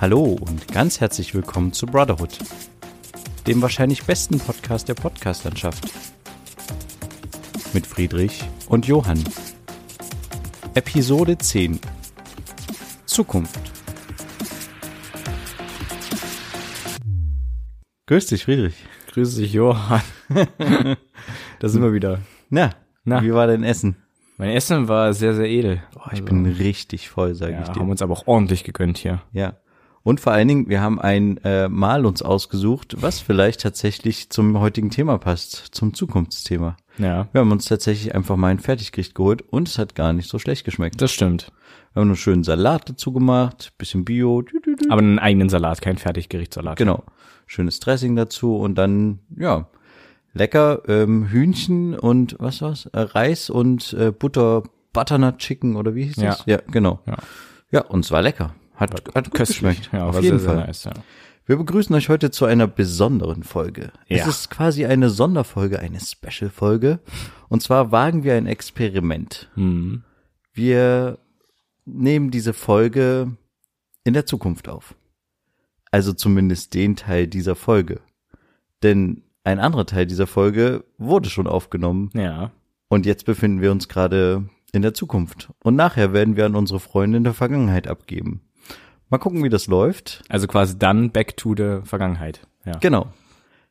Hallo und ganz herzlich willkommen zu Brotherhood, dem wahrscheinlich besten Podcast der Podcastlandschaft. Mit Friedrich und Johann. Episode 10 Zukunft. Grüß dich, Friedrich. Grüß dich, Johann. da sind wir wieder. Na, Na. wie war dein Essen? Mein Essen war sehr, sehr edel. Boah, ich bin richtig voll, sage ja, ich dir. haben uns aber auch ordentlich gegönnt hier. Ja. Und vor allen Dingen, wir haben ein äh, Mal uns ausgesucht, was vielleicht tatsächlich zum heutigen Thema passt, zum Zukunftsthema. Ja, Wir haben uns tatsächlich einfach mal ein Fertiggericht geholt und es hat gar nicht so schlecht geschmeckt. das stimmt. Wir haben einen schönen Salat dazu gemacht, bisschen Bio. Aber einen eigenen Salat, kein Fertiggerichtssalat. genau, schönes Dressing dazu und dann, ja, lecker ähm, Hühnchen und was war's? Äh, Reis und äh, Butter, Butternut Chicken oder wie hieß Ja. das? Ja, genau. Ja. Ja, und es war lecker. Hat, hat gut Köstlich. geschmeckt. Ja, Auf war jeden sehr, Fall. sehr nice. Ja. Wir begrüßen euch heute zu einer besonderen Folge. Es Ja. ist quasi eine Sonderfolge, eine Special-Folge. Und zwar wagen wir ein Experiment. Mhm. Wir nehmen diese Folge in der Zukunft auf. Also zumindest den Teil dieser Folge. Denn ein anderer Teil dieser Folge wurde schon aufgenommen ja, und jetzt befinden wir uns gerade in der Zukunft. Und nachher werden wir an unsere Freunde in der Vergangenheit abgeben. Mal gucken, wie das läuft. also quasi dann back to the Vergangenheit. Ja. Genau.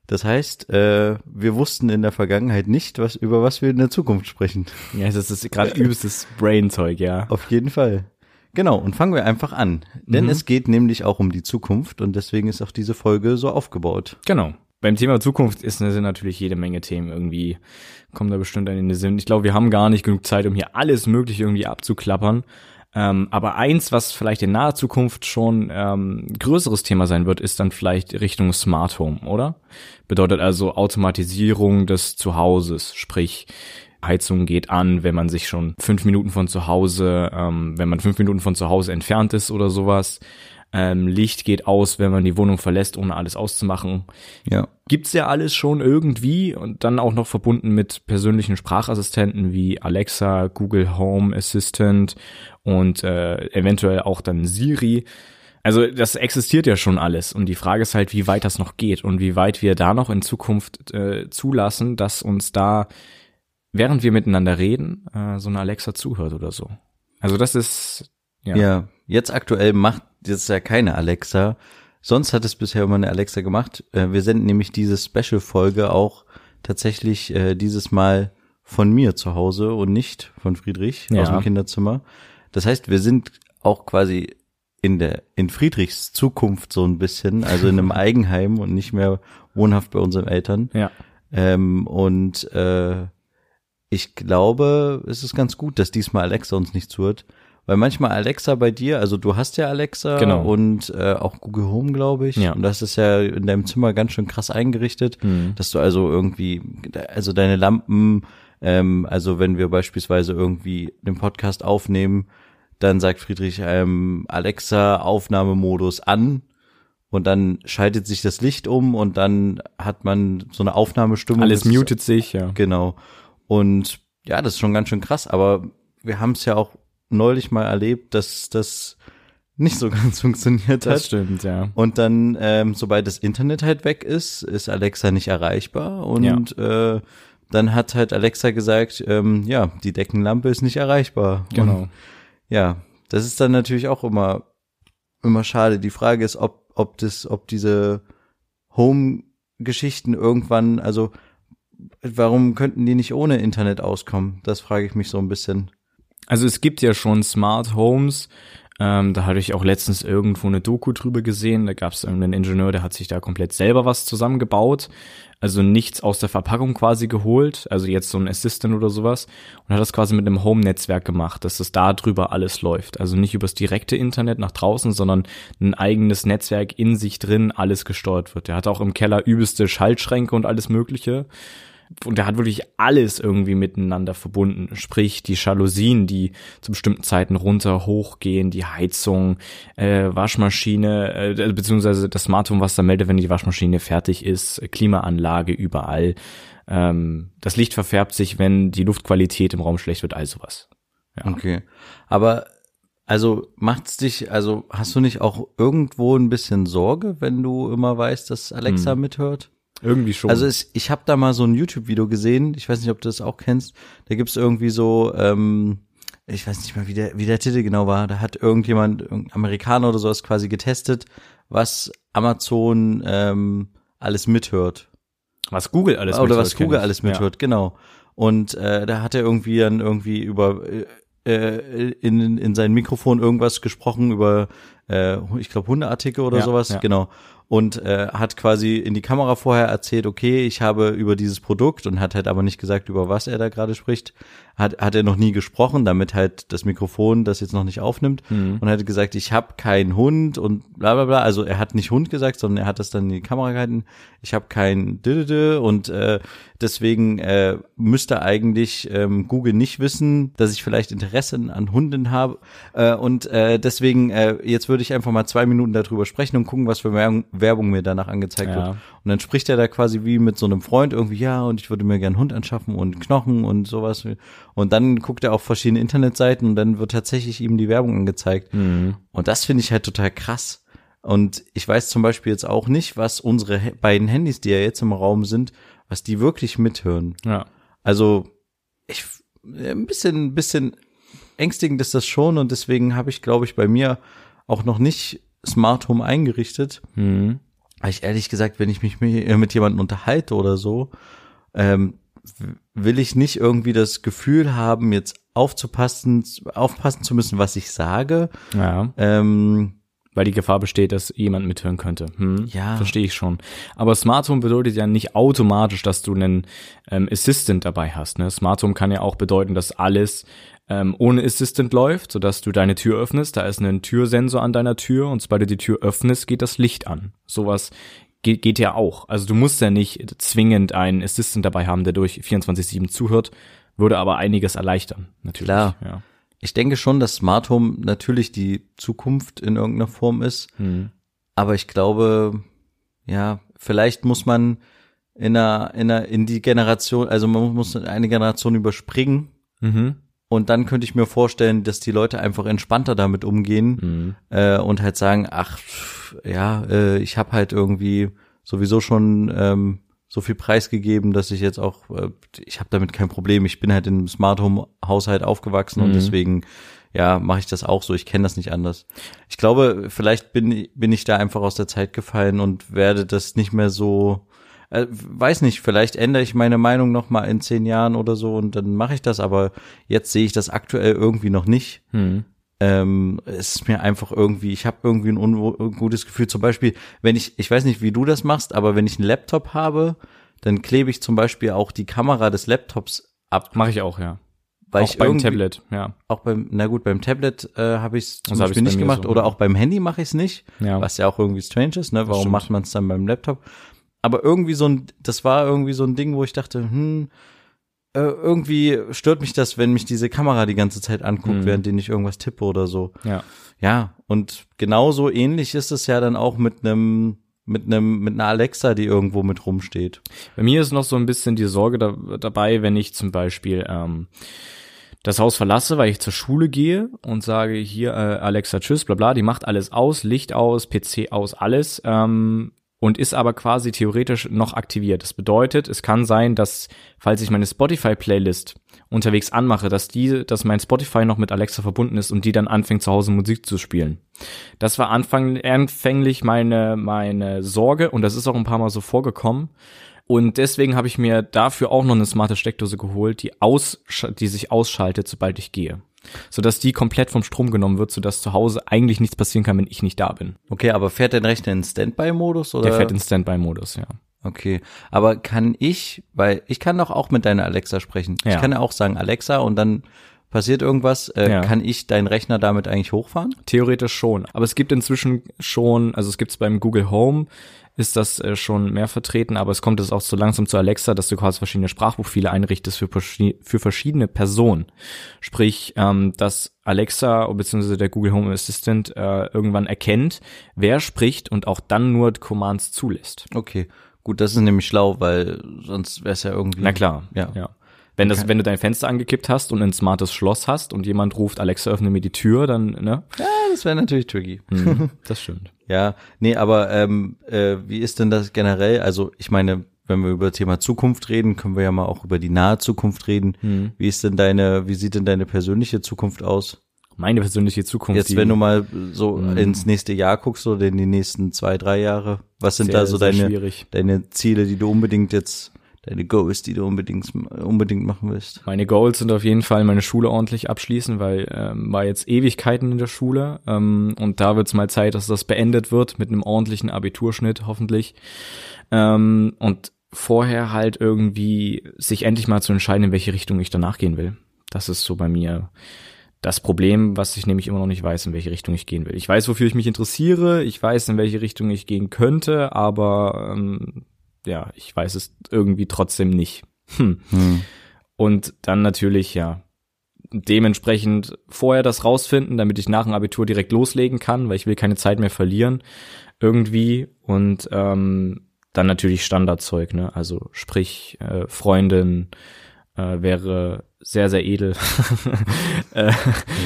Das heißt, äh, wir wussten in der Vergangenheit nicht, was über was wir in der Zukunft sprechen. ja, das ist gerade übelstes Brain-Zeug, ja. Auf jeden Fall. Genau, und fangen wir einfach an. Denn Mhm. es geht nämlich auch um die Zukunft und deswegen ist auch diese Folge so aufgebaut. Genau. Beim Thema Zukunft ist sind natürlich jede Menge Themen irgendwie, kommen da bestimmt in den Sinn. Ich glaube, wir haben gar nicht genug Zeit, um hier alles Mögliche irgendwie abzuklappern. Ähm, aber eins, was vielleicht in naher Zukunft schon ähm, größeres Thema sein wird, ist dann vielleicht Richtung Smart Home, oder? Bedeutet also Automatisierung des Zuhauses, sprich Heizung geht an, wenn man sich schon fünf Minuten von zu Hause, ähm, wenn man fünf Minuten von zu Hause entfernt ist oder sowas. Ähm, Licht geht aus, wenn man die Wohnung verlässt, ohne alles auszumachen. Ja. Gibt's ja alles schon irgendwie und dann auch noch verbunden mit persönlichen Sprachassistenten wie Alexa, Google Home Assistant und äh, eventuell auch dann Siri. Also das existiert ja schon alles und die Frage ist halt, wie weit das noch geht und wie weit wir da noch in Zukunft äh, zulassen, dass uns da, während wir miteinander reden, äh, so eine Alexa zuhört oder so. Also das ist ja. ja, jetzt aktuell macht jetzt ja keine Alexa. Sonst hat es bisher immer eine Alexa gemacht. Äh, wir senden nämlich diese Special-Folge auch tatsächlich äh, dieses Mal von mir zu Hause und nicht von Friedrich Ja. aus dem Kinderzimmer. Das heißt, wir sind auch quasi in der in Friedrichs Zukunft so ein bisschen, also in einem Eigenheim und nicht mehr wohnhaft bei unseren Eltern. ja, Ähm, und äh, ich glaube, es ist ganz gut, dass diesmal Alexa uns nicht zuhört. Weil manchmal Alexa bei dir, also du hast ja Alexa Genau. und äh, auch Google Home, glaube ich. Ja. Und das ist ja in deinem Zimmer ganz schön krass eingerichtet, Mhm. dass du also irgendwie, also deine Lampen, ähm, also wenn wir beispielsweise irgendwie den Podcast aufnehmen, dann sagt Friedrich ähm, Alexa Aufnahmemodus an und dann schaltet sich das Licht um und dann hat man so eine Aufnahmestimmung. alles mutet sich, ja. Genau. Und ja, das ist schon ganz schön krass, aber wir haben es ja auch neulich mal erlebt, dass das nicht so ganz funktioniert Das hat. stimmt, ja. Und dann, ähm, sobald das Internet halt weg ist, ist Alexa nicht erreichbar. Und äh, dann hat halt Alexa gesagt, ähm, ja, die Deckenlampe ist nicht erreichbar. Genau. Und, ja, das ist dann natürlich auch immer immer schade. Die Frage ist, ob ob das, ob diese Home-Geschichten irgendwann, also warum könnten die nicht ohne Internet auskommen? Das frage ich mich so ein bisschen. Also es gibt ja schon Smart Homes. Ähm, da hatte ich auch letztens irgendwo eine Doku drüber gesehen. Da gab es einen Ingenieur, der hat sich da komplett selber was zusammengebaut. Also nichts aus der Verpackung quasi geholt. Also jetzt so ein Assistant oder sowas. Und hat das quasi mit einem Home-Netzwerk gemacht, dass es da drüber alles läuft. Also nicht übers direkte Internet nach draußen, sondern ein eigenes Netzwerk in sich drin alles gesteuert wird. Der hat auch im Keller übelste Schaltschränke und alles Mögliche und der hat wirklich alles irgendwie miteinander verbunden. Sprich, die Jalousien, die zu bestimmten Zeiten runter, hoch gehen, die Heizung, äh, Waschmaschine, äh, beziehungsweise das Smart Home, was da meldet, wenn die Waschmaschine fertig ist, Klimaanlage überall. Ähm, das Licht verfärbt sich, wenn die Luftqualität im Raum schlecht wird, all sowas. Ja. Okay. Aber Also macht's dich, also hast du nicht auch irgendwo ein bisschen Sorge, wenn du immer weißt, dass Alexa Hm. mithört? Irgendwie schon. Also es, ich habe da mal so ein YouTube-Video gesehen, ich weiß nicht, ob du das auch kennst. Da gibt's irgendwie so, ähm, ich weiß nicht mal, wie der, wie der Titel genau war. Da hat irgendjemand, irgendein Amerikaner oder sowas quasi getestet, was Amazon ähm, alles mithört. was Google alles Oder mithört, was kenn Google alles mithört, genau. Und äh, da hat er irgendwie dann irgendwie über äh, äh, in, in sein Mikrofon irgendwas gesprochen über, äh, ich glaube, Hundeartikel oder Ja, sowas, ja. genau. Und äh, hat quasi in die Kamera vorher erzählt, okay, ich habe über dieses Produkt und hat halt aber nicht gesagt, über was er da gerade spricht. Hat, hat er noch nie gesprochen, damit halt das Mikrofon das jetzt noch nicht aufnimmt. Mhm. Und hat gesagt, ich habe keinen Hund und bla bla bla. Also er hat nicht Hund gesagt, sondern er hat das dann in die Kamera gehalten. Ich habe kein Didede und äh, deswegen äh, müsste eigentlich ähm, Google nicht wissen, dass ich vielleicht Interesse an Hunden habe. Äh, und äh, deswegen, äh, jetzt würde ich einfach mal zwei Minuten darüber sprechen und gucken, was für Werbung, Werbung mir danach angezeigt Ja. wird. Und dann spricht er da quasi wie mit so einem Freund irgendwie, ja, und ich würde mir gern einen Hund anschaffen und Knochen und sowas. Und dann guckt er auf verschiedene Internetseiten und dann wird tatsächlich ihm die Werbung angezeigt. Mhm. Und das finde ich halt total krass. Und ich weiß zum Beispiel jetzt auch nicht, was unsere beiden Handys, die ja jetzt im Raum sind, was die wirklich mithören. Ja. Also ich ein bisschen, ein bisschen ängstigend ist das schon und deswegen habe ich, glaube ich, bei mir auch noch nicht Smart Home eingerichtet. Mhm. Weil ich ehrlich gesagt, wenn ich mich mit mit jemandem unterhalte oder so, ähm, will ich nicht irgendwie das Gefühl haben, jetzt aufzupassen, aufpassen zu müssen, was ich sage. Ja. Ähm, Weil die Gefahr besteht, dass jemand mithören könnte. Hm, Ja. Verstehe ich schon. Aber Smart Home bedeutet ja nicht automatisch, dass du einen ähm, Assistant dabei hast. Ne? Smart Home kann ja auch bedeuten, dass alles ähm, ohne Assistant läuft, sodass du deine Tür öffnest. Da ist ein Türsensor an deiner Tür und sobald du die Tür öffnest, geht das Licht an. Sowas geht, geht ja auch. Also du musst ja nicht zwingend einen Assistant dabei haben, der durch 24-7 zuhört, würde aber einiges erleichtern. Natürlich. Klar. Ja. ich denke schon, dass Smart Home natürlich die Zukunft in irgendeiner Form ist. Hm. Aber ich glaube, ja, vielleicht muss man in einer, in einer, in die Generation, also man muss eine Generation überspringen. Mhm. Und dann könnte ich mir vorstellen, dass die Leute einfach entspannter damit umgehen Mhm. äh, und halt sagen, ach, ja, äh, ich habe halt irgendwie sowieso schon ähm, so viel preisgegeben, dass ich jetzt auch, äh, ich habe damit kein Problem. Ich bin halt in einem Smart Home Haushalt aufgewachsen und Mhm. deswegen, ja, mache ich das auch so. Ich kenne das nicht anders. Ich glaube, vielleicht bin bin ich da einfach aus der Zeit gefallen und werde das nicht mehr so. Äh, weiß nicht, vielleicht ändere ich meine Meinung noch mal in zehn Jahren oder so und dann mache ich das, aber jetzt sehe ich das aktuell irgendwie noch nicht Mhm. ähm, es ist mir einfach irgendwie, ich habe irgendwie ein ungutes Gefühl. Zum Beispiel, wenn ich, ich weiß nicht, wie du das machst, aber wenn ich einen Laptop habe, dann klebe ich zum Beispiel auch die Kamera des Laptops ab, Mache ich auch, ja. weil auch ich beim Tablet, ja. auch beim, na gut, beim Tablet äh, habe ich es zum hab Beispiel nicht gemacht so, oder ja. auch beim Handy mache ich es nicht, Ja. was ja auch irgendwie strange ist, ne? Warum macht man es dann beim Laptop? Aber irgendwie so ein, das war irgendwie so ein Ding, wo ich dachte, hm, äh, irgendwie stört mich das, wenn mich diese Kamera die ganze Zeit anguckt, Mhm. während ich irgendwas tippe oder so. Ja. Ja, und genauso ähnlich ist es ja dann auch mit einem mit einem mit einer Alexa, die irgendwo mit rumsteht. Bei mir ist noch so ein bisschen die Sorge da, dabei, wenn ich zum Beispiel ähm, das Haus verlasse, weil ich zur Schule gehe und sage hier äh, Alexa tschüss, bla bla, die macht alles aus, Licht aus, PC aus, alles ähm, und ist aber quasi theoretisch noch aktiviert. Das bedeutet, es kann sein, dass falls ich meine Spotify-Playlist unterwegs anmache, dass die, dass mein Spotify noch mit Alexa verbunden ist und die dann anfängt zu Hause Musik zu spielen. Das war anfang, anfänglich meine meine Sorge und das ist auch ein paar Mal so vorgekommen. Und deswegen habe ich mir dafür auch noch eine smarte Steckdose geholt, die aus, die sich ausschaltet, sobald ich gehe. Sodass die komplett vom Strom genommen wird, sodass zu Hause eigentlich nichts passieren kann, wenn ich nicht da bin. Okay, aber fährt dein Rechner in Standby-Modus oder? Der fährt in Standby-Modus, ja. Okay, aber kann ich, weil ich kann doch auch mit deiner Alexa sprechen. Ich Ja. kann ja auch sagen Alexa und dann passiert irgendwas. Äh, Ja. Kann ich deinen Rechner damit eigentlich hochfahren? Theoretisch schon. Aber es gibt inzwischen schon, also es gibt es beim Google Home, ist das äh, schon mehr vertreten, aber es kommt jetzt auch so langsam zu Alexa, dass du quasi verschiedene Sprachprofile einrichtest für, für verschiedene Personen. Sprich, ähm, dass Alexa bzw. der Google Home Assistant äh, irgendwann erkennt, wer spricht und auch dann nur Commands zulässt. Okay, gut, das ist nämlich schlau, weil sonst wäre es ja irgendwie. Na klar, Ja. ja. Wenn das, wenn du dein Fenster angekippt hast und ein smartes Schloss hast und jemand ruft, Alexa, öffne mir die Tür, dann, ne? Ja, das wäre natürlich tricky. Hm, das stimmt. Ja, nee, aber ähm, äh, wie ist denn das generell? Also ich meine, wenn wir über Thema Zukunft reden, können wir ja mal auch über die nahe Zukunft reden. Hm. Wie ist denn deine, wie sieht denn deine persönliche Zukunft aus? Meine persönliche Zukunft. Jetzt, wenn du mal so Mhm. ins nächste Jahr guckst oder in die nächsten zwei, drei Jahre, was sind sehr, da so deine, schwierig. deine Ziele, die du unbedingt jetzt, deine Goals, die du unbedingt, unbedingt machen willst? Meine Goals sind auf jeden Fall meine Schule ordentlich abschließen, weil ähm, war jetzt Ewigkeiten in der Schule ähm, und da wird's mal Zeit, dass das beendet wird mit einem ordentlichen Abiturschnitt hoffentlich ähm, und vorher halt irgendwie sich endlich mal zu entscheiden, in welche Richtung ich danach gehen will. Das ist so bei mir das Problem, was ich nämlich immer noch nicht weiß, in welche Richtung ich gehen will. Ich weiß, wofür ich mich interessiere, ich weiß, in welche Richtung ich gehen könnte, aber ähm, ja, ich weiß es irgendwie trotzdem nicht. Hm. Hm. Und dann natürlich, ja, dementsprechend vorher das rausfinden, damit ich nach dem Abitur direkt loslegen kann, weil ich will keine Zeit mehr verlieren irgendwie. Und ähm, dann natürlich Standardzeug, ne? Also sprich, äh, Freundin äh, wäre sehr, sehr edel. äh,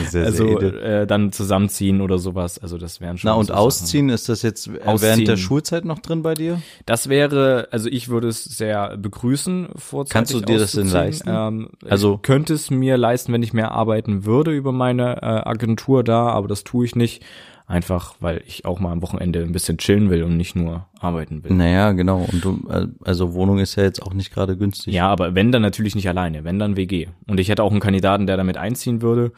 Sehr, also edel. Äh, dann zusammenziehen oder sowas. Also das wären schon Na und so Sachen. ausziehen, ist das jetzt Ausziehen. während der Schulzeit noch drin bei dir? Das wäre, also ich würde es sehr begrüßen, vorzeitig Kannst du dir das denn leisten? Ähm, Also- könnte es mir leisten, wenn ich mehr arbeiten würde über meine äh, Agentur da, aber das tue ich nicht. Einfach, weil ich auch mal am Wochenende ein bisschen chillen will und nicht nur arbeiten will. Naja, genau. Und du, also Wohnung ist ja jetzt auch nicht gerade günstig. Ja, aber wenn dann natürlich nicht alleine, wenn dann WG. Und ich hätte auch einen Kandidaten, der damit einziehen würde,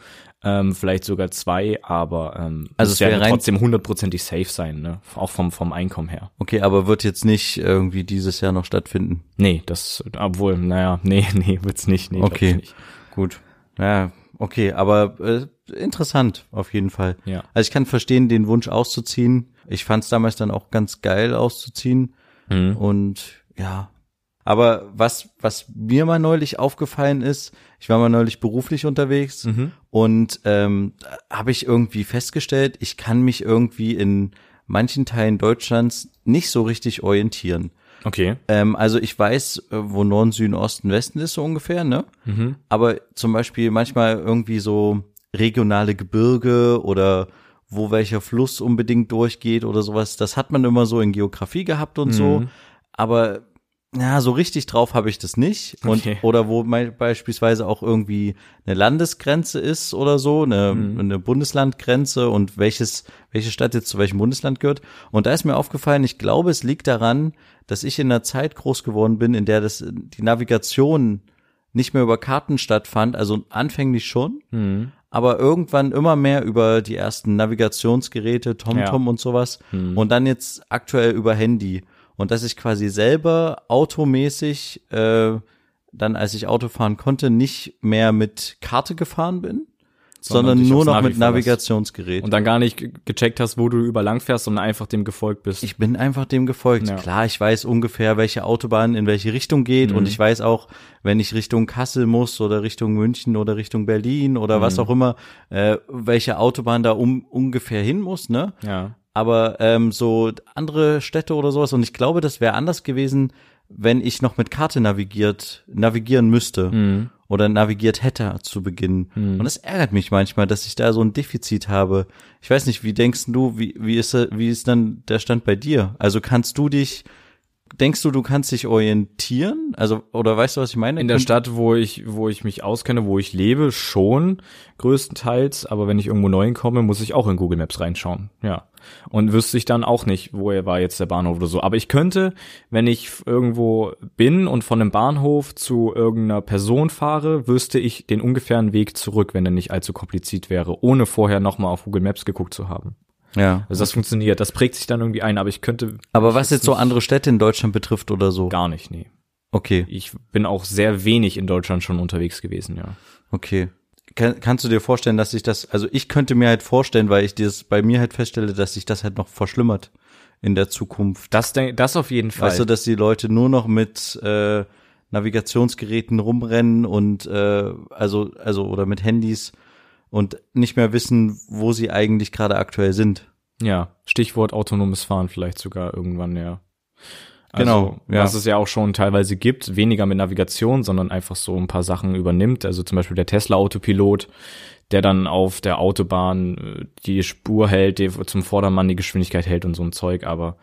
ähm, vielleicht sogar zwei, aber ähm, Also es wäre trotzdem hundertprozentig safe sein, ne? Auch vom vom Einkommen her. Okay, aber wird jetzt nicht irgendwie dieses Jahr noch stattfinden. Nee, das, obwohl, naja, nee, nee, wird's nicht. Nee, Okay. ich nicht. Gut. Ja, okay, aber äh, interessant auf jeden Fall. Ja. Also ich kann verstehen, den Wunsch auszuziehen. Ich fand es damals dann auch ganz geil auszuziehen. Mhm. Und ja. Aber was, was mir mal neulich aufgefallen ist, ich war mal neulich beruflich unterwegs Mhm. und ähm, habe ich irgendwie festgestellt, ich kann mich irgendwie in manchen Teilen Deutschlands nicht so richtig orientieren. Okay. Ähm, also ich weiß, äh, wo Norden, Süden, Osten, Westen ist so ungefähr, ne? Mhm. Aber zum Beispiel manchmal irgendwie so regionale Gebirge oder wo welcher Fluss unbedingt durchgeht oder sowas, das hat man immer so in Geografie gehabt und so. Mhm. Aber ja, so richtig drauf habe ich das nicht. Und Okay. oder wo beispielsweise auch irgendwie eine Landesgrenze ist oder so, eine, Mhm. eine Bundeslandgrenze und welches, welche Stadt jetzt zu welchem Bundesland gehört. Und da ist mir aufgefallen, ich glaube, es liegt daran, dass ich in einer Zeit groß geworden bin, in der das die Navigation nicht mehr über Karten stattfand, also anfänglich schon, Mhm. aber irgendwann immer mehr über die ersten Navigationsgeräte, TomTom Ja. und sowas Mhm. und dann jetzt aktuell über Handy und dass ich quasi selber automäßig äh, dann, als ich Auto fahren konnte, nicht mehr mit Karte gefahren bin, Sondern sondern, nur noch Navi mit. Navigationsgerät. Und dann gar nicht ge- gecheckt hast, wo du über lang fährst, sondern einfach dem gefolgt bist. Ich bin einfach dem gefolgt. Ja. Klar, ich weiß ungefähr, welche Autobahn in welche Richtung geht Mhm. und ich weiß auch, wenn ich Richtung Kassel muss oder Richtung München oder Richtung Berlin oder was Mhm. auch immer, äh, welche Autobahn da um, ungefähr hin muss, ne? ja. Aber ähm, so andere Städte oder sowas und ich glaube, das wäre anders gewesen, wenn ich noch mit Karte navigiert, navigieren müsste Mhm. oder navigiert hätte zu Beginn. Und das ärgert mich manchmal, dass ich da so ein Defizit habe. Ich weiß nicht, wie denkst du, wie, wie ist, wie ist dann der Stand bei dir? Also kannst du dich, denkst du, du kannst dich orientieren? Also, oder weißt du, was ich meine? In der Stadt, wo ich, wo ich mich auskenne, wo ich lebe, schon größtenteils, aber wenn ich irgendwo neu hinkomme, muss ich auch in Google Maps reinschauen. Ja. Und wüsste ich dann auch nicht, wo er war jetzt der Bahnhof oder so. Aber ich könnte, wenn ich irgendwo bin und von einem Bahnhof zu irgendeiner Person fahre, wüsste ich den ungefähren Weg zurück, wenn er nicht allzu kompliziert wäre, ohne vorher nochmal auf Google Maps geguckt zu haben. Ja. Also das funktioniert, das prägt sich dann irgendwie ein, aber ich könnte Aber was jetzt so andere Städte in Deutschland betrifft oder so? gar nicht, nee. Okay, Ich bin auch sehr wenig in Deutschland schon unterwegs gewesen, ja. okay. Kann, kannst du dir vorstellen, dass sich das, also ich könnte mir halt vorstellen, weil ich das bei mir halt feststelle, dass sich das halt noch verschlimmert in der Zukunft. Das, das auf jeden Fall. Weißt du, dass die Leute nur noch mit äh, Navigationsgeräten rumrennen und äh, also also oder mit Handys und nicht mehr wissen, wo sie eigentlich gerade aktuell sind. Ja, Stichwort autonomes Fahren vielleicht sogar irgendwann, ja. Genau, Genau, ja. Was es ja auch schon teilweise gibt, weniger mit Navigation, sondern einfach so ein paar Sachen übernimmt. Also zum Beispiel der Tesla Autopilot, der dann auf der Autobahn äh, die Spur hält, die zum Vordermann die Geschwindigkeit hält und so ein Zeug, aber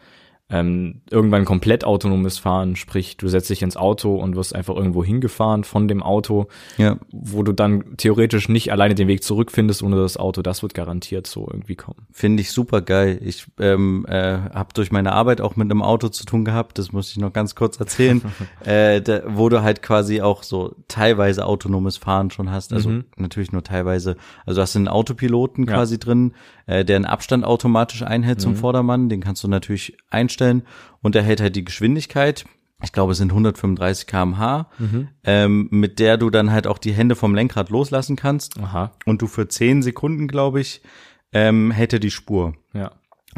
ähm, irgendwann komplett autonomes Fahren, sprich, du setzt dich ins Auto und wirst einfach irgendwo hingefahren von dem Auto, Ja. wo du dann theoretisch nicht alleine den Weg zurückfindest ohne das Auto. Das wird garantiert so irgendwie kommen. Finde ich super geil. Ich ähm, äh, habe durch meine Arbeit auch mit einem Auto zu tun gehabt, das muss ich noch ganz kurz erzählen, äh, da, wo du halt quasi auch so teilweise autonomes Fahren schon hast. Also Mhm. natürlich nur teilweise. Also du hast einen Autopiloten Ja. quasi drin, äh, der einen Abstand automatisch einhält Mhm. zum Vordermann. Den kannst du natürlich einstellen und der hält halt die Geschwindigkeit. Ich glaube, es sind 135 km/h, Mhm. ähm, mit der du dann halt auch die Hände vom Lenkrad loslassen kannst. Aha, Und du für 10 Sekunden, glaube ich, ähm, hält er die Spur. ja.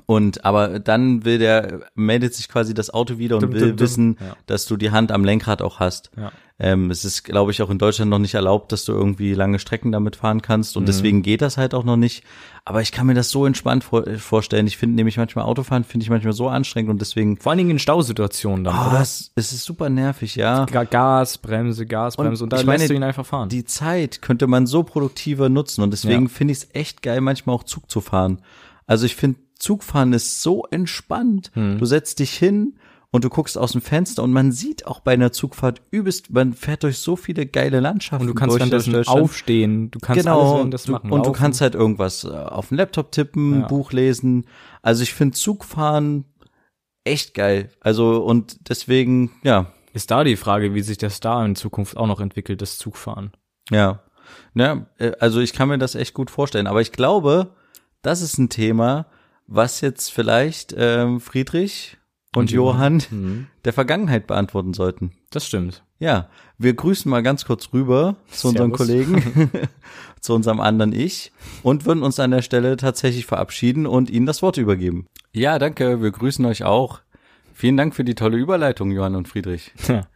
Und aber dann will der, meldet sich quasi das Auto wieder und Dum, will dum, dum. wissen, Ja. dass du die Hand am Lenkrad auch hast. Ja. Ähm, es ist, glaube ich, auch in Deutschland noch nicht erlaubt, dass du irgendwie lange Strecken damit fahren kannst. Und Mhm. deswegen geht das halt auch noch nicht. Aber ich kann mir das so entspannt vor, vorstellen. Ich finde nämlich manchmal Autofahren, finde ich manchmal so anstrengend und deswegen, Vor allen Dingen in Stausituationen dann, oh, oder? es, es ist super nervig, ja. Ga- Gas, Bremse, Gas, Und Bremse und, da ich meine, lässt du ihn einfach fahren. Die Zeit könnte man so produktiver nutzen und deswegen Ja. finde ich es echt geil, manchmal auch Zug zu fahren. Also ich finde, Zugfahren ist so entspannt. Hm. Du setzt dich hin und du guckst aus dem Fenster und man sieht auch bei einer Zugfahrt übelst, man fährt durch so viele geile Landschaften. und du kannst Deutschland. aufstehen, du kannst alles Genau, währenddessen du, machen. und du kannst halt irgendwas äh, auf den Laptop tippen, Ja. Buch lesen. Also ich finde Zugfahren echt geil. Also und deswegen, ja, Ist da die Frage, wie sich das da in Zukunft auch noch entwickelt, das Zugfahren? Ja. Ja, äh, also ich kann mir das echt gut vorstellen. Aber ich glaube, das ist ein Thema, was jetzt vielleicht ähm, Friedrich und, Und Johann Johann. Mhm. der Vergangenheit beantworten sollten. Das stimmt. Ja, wir grüßen mal ganz kurz rüber zu unseren Servus. Kollegen, zu unserem anderen Ich und würden uns an der Stelle tatsächlich verabschieden und Ihnen das Wort übergeben. Ja, danke, wir grüßen euch auch. Vielen Dank für die tolle Überleitung, Johann und Friedrich. Ja.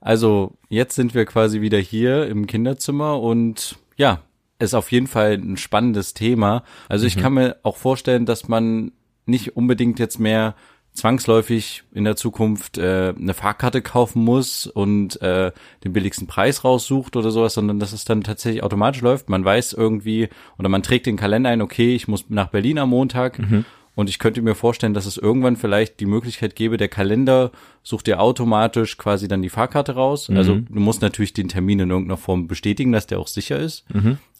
Also, jetzt sind wir quasi wieder hier im Kinderzimmer und ja, ist auf jeden Fall ein spannendes Thema. Also ich kann mir auch vorstellen, dass man nicht unbedingt jetzt mehr zwangsläufig in der Zukunft äh, eine Fahrkarte kaufen muss und äh, den billigsten Preis raussucht oder sowas, sondern dass es dann tatsächlich automatisch läuft. Man weiß irgendwie oder man trägt den Kalender ein, okay, ich muss nach Berlin am Montag und ich könnte mir vorstellen, dass es irgendwann vielleicht die Möglichkeit gäbe, der Kalender sucht dir automatisch quasi dann die Fahrkarte raus. Also du musst natürlich den Termin in irgendeiner Form bestätigen, dass der auch sicher ist.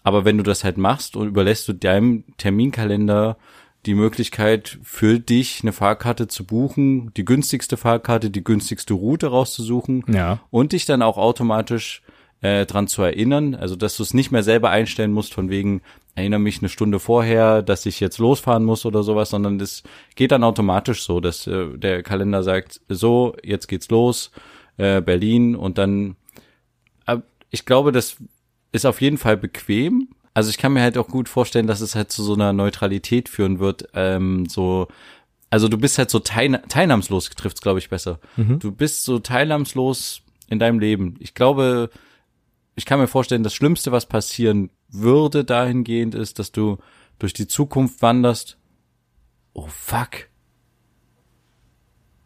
Aber wenn du das halt machst und überlässt du deinem Terminkalender die Möglichkeit für dich eine Fahrkarte zu buchen, die günstigste Fahrkarte, die günstigste Route rauszusuchen Ja. und dich dann auch automatisch äh, dran zu erinnern, also dass du es nicht mehr selber einstellen musst von wegen erinnere mich eine Stunde vorher, dass ich jetzt losfahren muss oder sowas, sondern das geht dann automatisch so, dass äh, der Kalender sagt, so, jetzt geht's los, äh, Berlin und dann äh, ich glaube, das ist auf jeden Fall bequem. Also ich kann mir halt auch gut vorstellen, dass es halt zu so einer Neutralität führen wird, ähm, so also du bist halt so teil teilnahmslos, trifft's glaube ich besser. Du bist so teilnahmslos in deinem Leben. Ich glaube, ich kann mir vorstellen, das Schlimmste, was passieren würde dahingehend ist, dass du durch die Zukunft wanderst. Oh fuck.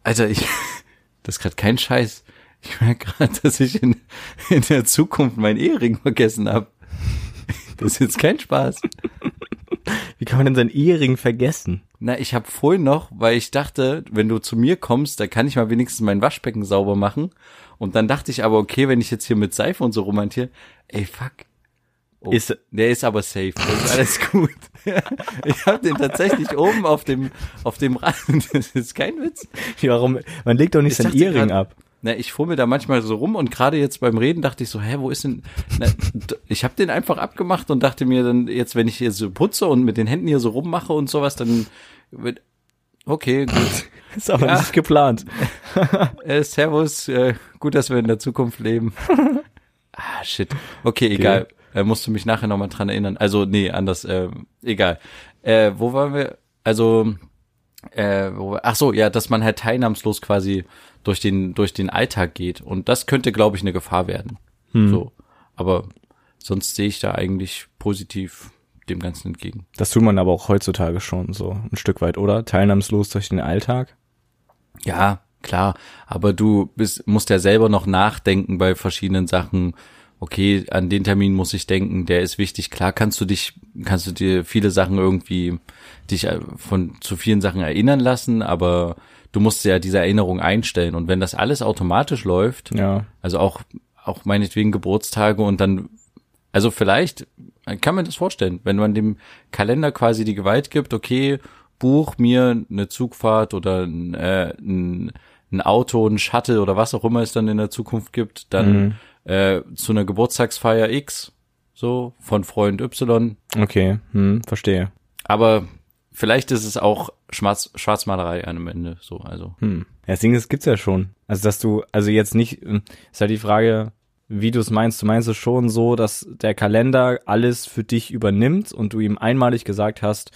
Alter, ich, das ist gerade kein Scheiß. Ich merke gerade, dass ich in, in der Zukunft mein Ehering vergessen habe. Das ist jetzt kein Spaß. Wie kann man denn seinen Ehering vergessen? Na, ich habe vorhin noch, weil ich dachte, wenn du zu mir kommst, da kann ich mal wenigstens mein Waschbecken sauber machen. Und dann dachte ich aber, okay, wenn ich jetzt hier mit Seife und so romantiere, ey, fuck. Oh, Ist- der ist aber safe, das ist alles gut. ich habe den tatsächlich oben auf dem auf dem Rand. Das ist kein Witz. Warum? Man legt doch nicht Ich sein Ehering grad- ab. Na, ich fummel da manchmal so rum und gerade jetzt beim Reden dachte ich so, hä, wo ist denn? Na, ich habe den einfach abgemacht und dachte mir dann jetzt, wenn ich hier so putze und mit den Händen hier so rummache und sowas, dann okay, gut. Ist aber Ja. nicht geplant. Äh, servus, äh, gut, dass wir in der Zukunft leben. ah, shit. Okay, egal. Äh, musst du mich nachher nochmal dran erinnern. Also, nee, anders, äh, egal. Äh, wo waren wir? Also, äh, ach so, ja, dass man halt teilnahmslos quasi durch den, durch den Alltag geht. Und das könnte, glaube ich, eine Gefahr werden. So. Aber sonst sehe ich da eigentlich positiv dem Ganzen entgegen. Das tut man aber auch heutzutage schon so ein Stück weit, oder? Teilnahmslos durch den Alltag. Ja, Klar, aber du bist, musst ja selber noch nachdenken bei verschiedenen Sachen. Okay, an den Termin muss ich denken, der ist wichtig. Klar kannst du dich, kannst du dir viele Sachen irgendwie, dich äh, von zu vielen Sachen erinnern lassen, aber du musst ja diese Erinnerung einstellen. Und wenn das alles automatisch läuft, Ja. also auch, auch meinetwegen Geburtstage und dann, also vielleicht kann man das vorstellen, wenn man dem Kalender quasi die Gewalt gibt, okay, buch mir eine Zugfahrt oder ein, äh, ein, ein Auto, ein Shuttle oder was auch immer es dann in der Zukunft gibt, dann äh, zu einer Geburtstagsfeier X, so, von Freund Y. Okay, hm, verstehe. Aber vielleicht ist es auch Schwarz, Schwarzmalerei an dem Ende, so, also. Hm. Ja, das Ding ist, gibt's ja schon. Also, dass du, also jetzt nicht, ähm, ist halt die Frage, wie du es meinst. Du meinst es schon so, dass der Kalender alles für dich übernimmt und du ihm einmalig gesagt hast,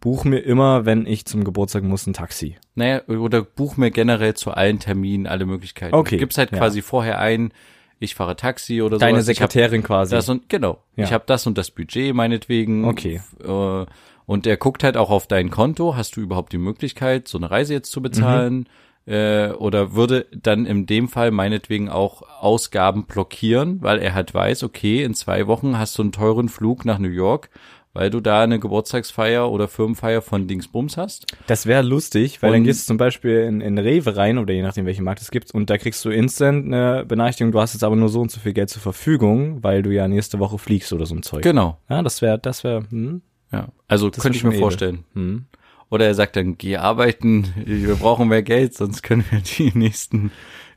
buch mir immer, wenn ich zum Geburtstag muss, ein Taxi. Naja, oder buch mir generell zu allen Terminen alle Möglichkeiten. Okay, Gib's halt ja. quasi vorher ein, ich fahre Taxi oder Deine sowas. Sekretärin quasi. Das und genau. Ja. Ich habe das und das Budget meinetwegen. Okay. Äh, und der guckt halt auch auf dein Konto. Hast du überhaupt die Möglichkeit, so eine Reise jetzt zu bezahlen? Äh, oder würde dann in dem Fall meinetwegen auch Ausgaben blockieren, weil er halt weiß, okay, in zwei Wochen hast du einen teuren Flug nach New York, weil du da eine Geburtstagsfeier oder Firmenfeier von Dingsbums hast. Das wäre lustig, weil dann Und- gehst du zum Beispiel in, in Rewe rein oder je nachdem, welchen Markt es gibt und da kriegst du instant eine Benachrichtigung, du hast jetzt aber nur so und so viel Geld zur Verfügung, weil du ja nächste Woche fliegst oder so ein Zeug. Genau. Ja, das wäre, das wäre, hm, Ja. Also Das könnte ich mir edel. vorstellen. hm. Oder er sagt dann, geh arbeiten, wir brauchen mehr Geld, sonst können wir die nächsten,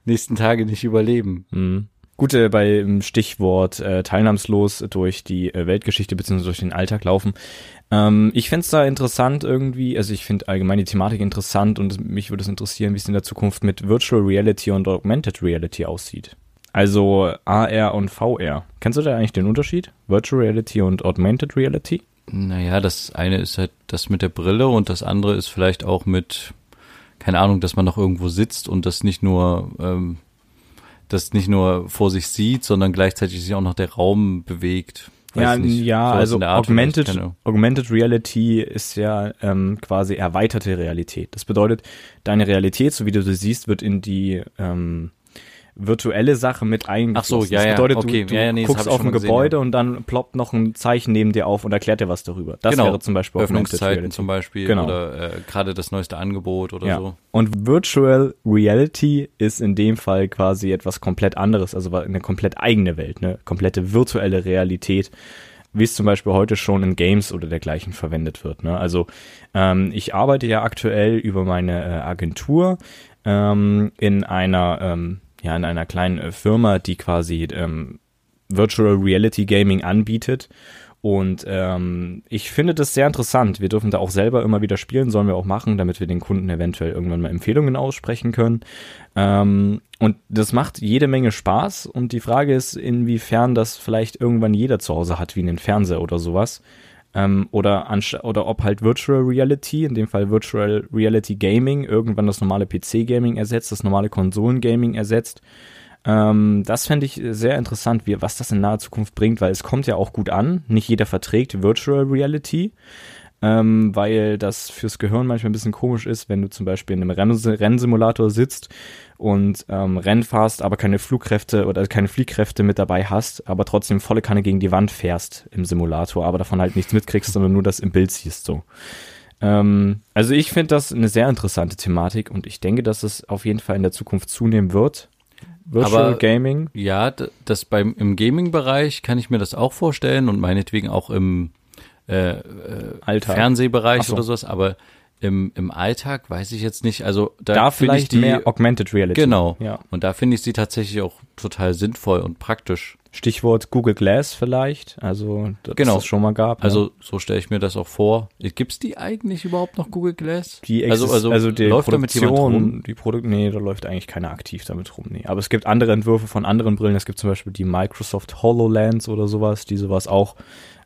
nächsten Tage nicht überleben. Mhm. Gut, äh, beim Stichwort äh, teilnahmslos durch die äh, Weltgeschichte bzw. durch den Alltag laufen. Ähm, ich fänd's da interessant irgendwie, also ich finde allgemein die Thematik interessant und mich würde es interessieren, wie es in der Zukunft mit Virtual Reality und Augmented Reality aussieht. Also AR und VR. Kennst du da eigentlich den Unterschied? Virtual Reality und Augmented Reality? Naja, das eine ist halt das mit der Brille und das andere ist vielleicht auch mit, keine Ahnung, dass man noch irgendwo sitzt und das nicht nur, ähm, das nicht nur vor sich sieht, sondern gleichzeitig sich auch noch der Raum bewegt. Weiß ja, nicht, ja also Augmented. Augmented Reality ist ja ähm, quasi erweiterte Realität. Das bedeutet, deine Realität, so wie du sie siehst, wird in die ähm, virtuelle Sache mit eingeflossen. Ach so, ja, das ja, bedeutet, okay. du, du Ja, ja, nee, guckst auf ein mal gesehen, Gebäude ja. und dann ploppt noch ein Zeichen neben dir auf und erklärt dir was darüber. Das genau, wäre zum Beispiel Öffnungszeiten zum Beispiel Genau. oder äh, gerade das neueste Angebot oder Ja. so. Und Virtual Reality ist in dem Fall quasi etwas komplett anderes, also eine komplett eigene Welt, eine komplette virtuelle Realität, wie es zum Beispiel heute schon in Games oder dergleichen verwendet wird. Ne? Also ähm, ich arbeite ja aktuell über meine äh, Agentur ähm, in einer ähm, ja in einer kleinen äh, Firma, die quasi ähm, Virtual Reality Gaming anbietet. Und ähm, ich finde das sehr interessant. Wir dürfen da auch selber immer wieder spielen, sollen wir auch machen, damit wir den Kunden eventuell irgendwann mal Empfehlungen aussprechen können. Ähm, und das macht jede Menge Spaß. Und die Frage ist, inwiefern das vielleicht irgendwann jeder zu Hause hat, wie einen Fernseher oder sowas. Ähm, oder, oder ob halt Virtual Reality, in dem Fall Virtual Reality Gaming, irgendwann das normale PC-Gaming ersetzt, das normale Konsolen-Gaming ersetzt. Ähm, das fände ich sehr interessant, wie, was das in naher Zukunft bringt, weil es kommt ja auch gut an. Nicht jeder verträgt Virtual Reality, ähm, weil das fürs Gehirn manchmal ein bisschen komisch ist, wenn du zum Beispiel in einem Renn Rennsimulator sitzt und ähm, Rennen fährst, aber keine Flugkräfte oder keine Fliehkräfte mit dabei hast, aber trotzdem volle Kanne gegen die Wand fährst im Simulator, aber davon halt nichts mitkriegst, sondern nur das im Bild siehst so. Ähm, also ich finde das eine sehr interessante Thematik und ich denke, dass es auf jeden Fall in der Zukunft zunehmen wird. Virtual Aber- Gaming. Ja, das beim im Gaming-Bereich kann ich mir das auch vorstellen und meinetwegen auch im äh, äh, Alltag. Fernsehbereich so. oder sowas, aber im, im Alltag weiß ich jetzt nicht. Also da, Da finde ich die mehr Augmented Reality. genau. Ja. Und da finde ich sie tatsächlich auch total sinnvoll und praktisch. Stichwort Google Glass vielleicht, also dass Genau. es schon mal gab. ne? Also so stelle ich mir das auch vor. Gibt's die eigentlich überhaupt noch Google Glass? die also, also, also die läuft damit jemand rum? Produktion, die Produkt, nee, da läuft eigentlich keiner aktiv damit rum, nee. Aber es gibt andere Entwürfe von anderen Brillen. Es gibt zum Beispiel die Microsoft HoloLens oder sowas, die sowas auch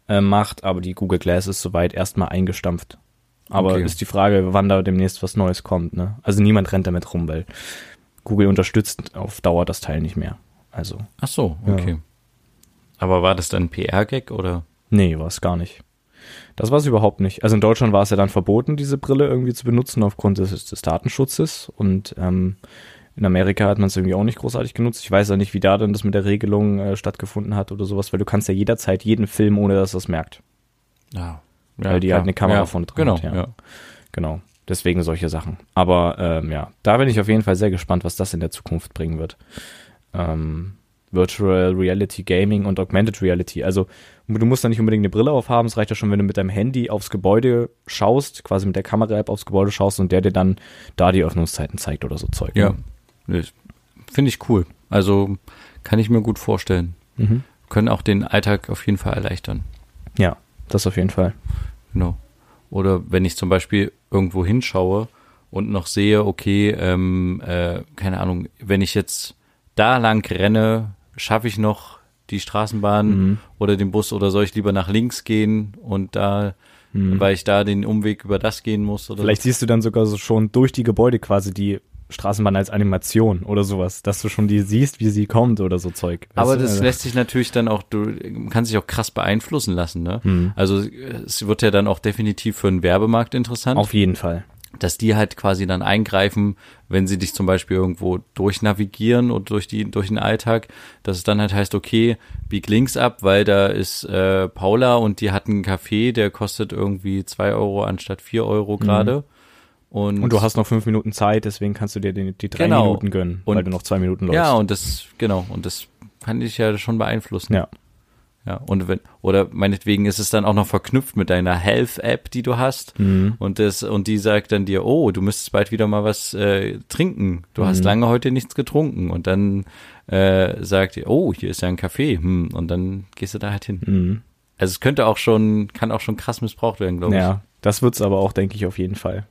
äh, macht, aber die Google Glass ist soweit erstmal eingestampft. Aber Okay. ist die Frage, wann da demnächst was Neues kommt, ne? Also niemand rennt damit rum, weil Google unterstützt auf Dauer das Teil nicht mehr. Also, Ach so, Ja. okay. Aber war das dann ein PR-Gag oder? nee, war es gar nicht. Das war es überhaupt nicht. Also in Deutschland war es ja dann verboten, diese Brille irgendwie zu benutzen aufgrund des, des Datenschutzes. Und ähm, in Amerika hat man es irgendwie auch nicht großartig genutzt. Ich weiß ja nicht, wie da dann das mit der Regelung äh, stattgefunden hat oder sowas, weil du kannst ja jederzeit jeden Film, ohne dass das merkt. Ja. weil die halt eine Kamera ja, vorne drin genau, hat. Ja. ja. Genau. Deswegen solche Sachen. Aber ähm, ja, da bin ich auf jeden Fall sehr gespannt, was das in der Zukunft bringen wird. Ähm, Virtual Reality Gaming und Augmented Reality. Also du musst da nicht unbedingt eine Brille aufhaben. Es reicht ja schon, wenn du mit deinem Handy aufs Gebäude schaust, quasi mit der Kamera-App aufs Gebäude schaust und der dir dann da die Öffnungszeiten zeigt oder so Zeug. Ja. Finde ich cool. Also kann ich mir gut vorstellen. Mhm. Können auch den Alltag auf jeden Fall erleichtern. Ja, das auf jeden Fall. Genau. Oder wenn ich zum Beispiel irgendwo hinschaue und noch sehe, okay, ähm, äh, keine Ahnung, wenn ich jetzt da lang renne, schaffe ich noch die Straßenbahn Mhm. oder den Bus oder soll ich lieber nach links gehen und da, weil ich da den Umweg über das gehen muss oder Mhm. Vielleicht siehst du dann sogar so schon durch die Gebäude quasi die Straßenbahn als Animation oder sowas, dass du schon die siehst, wie sie kommt oder so Zeug. Aber das Also- lässt sich natürlich dann auch, du kannst dich auch krass beeinflussen lassen, ne? Hm. Also es wird ja dann auch definitiv für einen Werbemarkt interessant, auf jeden Fall. dass die halt quasi dann eingreifen, wenn sie dich zum Beispiel irgendwo durchnavigieren und durch die durch den Alltag, dass es dann halt heißt, okay, bieg links ab, weil da ist äh, Paula und die hat einen Kaffee, der kostet irgendwie zwei Euro anstatt vier Euro gerade. Und, Mhm. Und du hast noch fünf Minuten Zeit, deswegen kannst du dir die, die drei Genau. Minuten gönnen, Und- weil du noch zwei Minuten läufst. ja und das genau und das kann dich ja schon beeinflussen. ja. Ja, und wenn, oder meinetwegen ist es dann auch noch verknüpft mit deiner Health-App, die du hast. Mhm. Und das, und die sagt dann dir, oh, du müsstest bald wieder mal was äh, trinken. Du hast Mhm. lange heute nichts getrunken. Und dann äh, sagt ihr, oh, hier ist ja ein Kaffee. Hm, und dann gehst du da halt hin. Mhm. Also es könnte auch schon, kann auch schon krass missbraucht werden, glaube Ja, das wird's aber auch, denke ich, auf jeden Fall.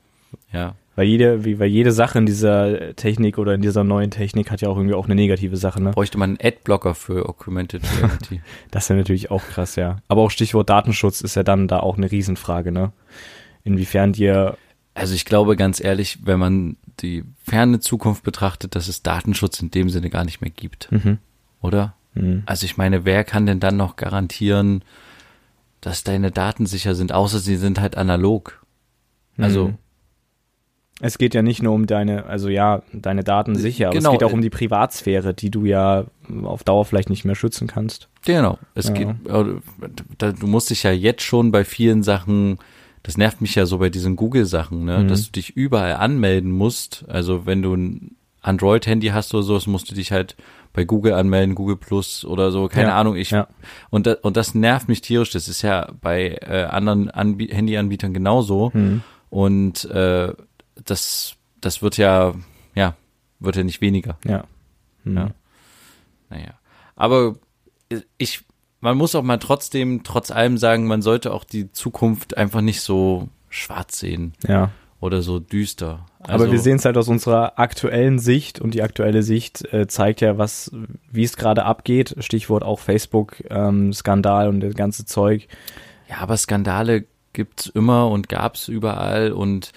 Ja. Weil jede, wie, weil jede Sache in dieser Technik oder in dieser neuen Technik hat ja auch irgendwie auch eine negative Sache, ne? Bräuchte man einen Adblocker für Augmented Reality. Das ist ja natürlich auch krass, ja. Aber auch Stichwort Datenschutz ist ja dann da auch eine Riesenfrage, ne? Inwiefern dir, Also ich glaube ganz ehrlich, wenn man die ferne Zukunft betrachtet, dass es Datenschutz in dem Sinne gar nicht mehr gibt, mhm. oder? Mhm. Also ich meine, wer kann denn dann noch garantieren, dass deine Daten sicher sind, außer sie sind halt analog? Also, Mhm. Es geht ja nicht nur um deine, also ja, deine Daten sicher, aber Genau. es geht auch um die Privatsphäre, die du ja auf Dauer vielleicht nicht mehr schützen kannst. genau. Es Ja. geht, äh, du musst dich ja jetzt schon bei vielen Sachen, das nervt mich ja so bei diesen Google-Sachen, ne, Mhm. dass du dich überall anmelden musst. Also wenn du ein Android-Handy hast oder so, das musst du dich halt bei Google anmelden, Google Plus oder so, keine Ja, Ahnung. Ich ja. und da, und das nervt mich tierisch. Das ist ja bei äh, anderen Anbie Handyanbietern genauso. Mhm. Und äh, das, das wird ja, ja, wird ja nicht weniger. Ja. Mhm. Ja. Naja. Aber ich, man muss auch mal trotzdem, trotz allem sagen, man sollte auch die Zukunft einfach nicht so schwarz sehen ja. oder so düster. Aber Also, wir sehen es halt aus unserer aktuellen Sicht und die aktuelle Sicht äh, zeigt ja, was, wie es gerade abgeht. Stichwort auch Facebook-Skandal und das ganze Zeug. Ja, aber Skandale gibt's immer und gab's überall und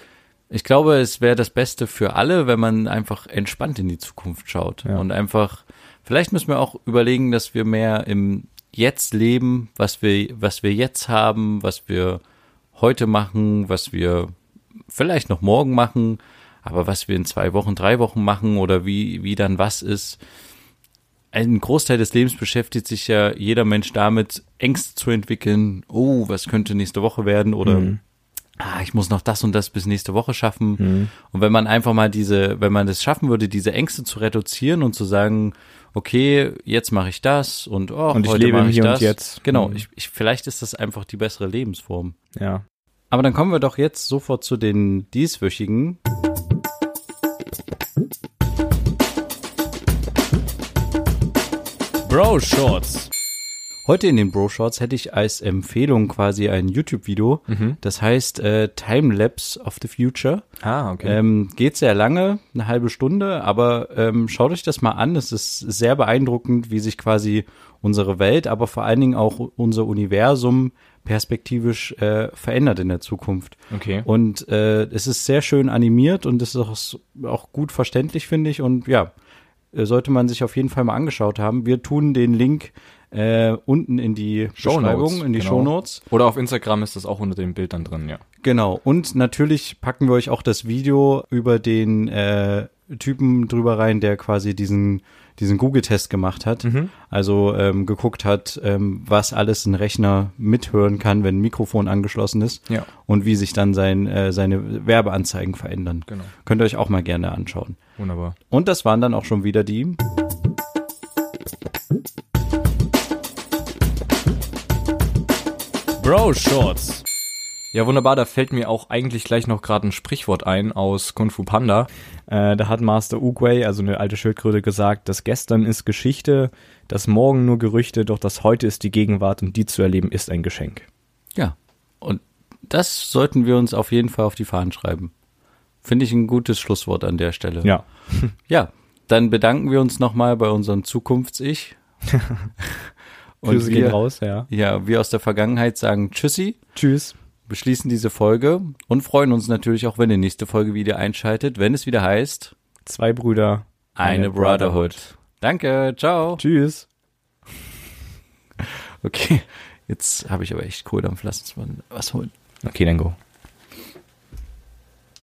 ich glaube, es wäre das Beste für alle, wenn man einfach entspannt in die Zukunft schaut Ja. und einfach, vielleicht müssen wir auch überlegen, dass wir mehr im Jetzt leben, was wir, was wir jetzt haben, was wir heute machen, was wir vielleicht noch morgen machen, aber was wir in zwei Wochen, drei Wochen machen oder wie, wie dann was ist. Ein Großteil des Lebens beschäftigt sich ja jeder Mensch damit, Ängste zu entwickeln. Oh, was könnte nächste Woche werden? Oder Mhm. Ah, ich muss noch das und das bis nächste Woche schaffen. Und wenn man einfach mal diese, wenn man das schaffen würde, diese Ängste zu reduzieren und zu sagen, okay, jetzt mache ich das und oh, Und ich heute lebe mache ich Hier und das. Jetzt. Genau, Mhm. ich, ich, vielleicht ist das einfach die bessere Lebensform. Ja. Aber dann kommen wir doch jetzt sofort zu den dieswöchigen. Bro Shorts. Heute in den Bro Shorts hätte ich als Empfehlung quasi ein YouTube-Video. Das heißt äh, Timelapse of the Future. Ah, okay. Ähm, geht sehr lange, eine halbe Stunde, aber ähm, schaut euch das mal an. Es ist sehr beeindruckend, wie sich quasi unsere Welt, aber vor allen Dingen auch unser Universum perspektivisch äh, verändert in der Zukunft. okay. Und äh, es ist sehr schön animiert und es ist auch, auch gut verständlich, finde ich. Und ja, äh, sollte man sich auf jeden Fall mal angeschaut haben. Wir tun den Link äh, unten in die Shownotes, Beschreibung, in die genau. Shownotes. Oder auf Instagram ist das auch unter dem Bild dann drin, ja. Genau. Und natürlich packen wir euch auch das Video über den äh, Typen drüber rein, der quasi diesen diesen Google-Test gemacht hat. Also ähm, geguckt hat, ähm, was alles ein Rechner mithören kann, wenn ein Mikrofon angeschlossen ist. Ja. Und wie sich dann sein, äh, seine Werbeanzeigen verändern. Genau. Könnt ihr euch auch mal gerne anschauen. Wunderbar. Und das waren dann auch schon wieder die. Bro Shorts. Ja, wunderbar, da fällt mir auch eigentlich gleich noch gerade ein Sprichwort ein aus Kung Fu Panda. Äh, da hat Master Uguay, also eine alte Schildkröte, gesagt, das Gestern ist Geschichte, das Morgen nur Gerüchte, doch das Heute ist die Gegenwart und die zu erleben ist ein Geschenk. Ja. Und das sollten wir uns auf jeden Fall auf die Fahnen schreiben. Finde ich ein gutes Schlusswort an der Stelle. Ja. Ja, dann bedanken wir uns nochmal bei unserem Zukunfts-Ich. Grüße gehen wir, raus, ja. ja, wir aus der Vergangenheit sagen Tschüssi, Tschüss. beschließen diese Folge und freuen uns natürlich auch, wenn ihr nächste Folge wieder einschaltet, wenn es wieder heißt Zwei Brüder. Eine Brotherhood. Danke, ciao. Tschüss. Okay, jetzt habe ich aber echt Kohle am Lass uns mal was holen. Okay, dann go.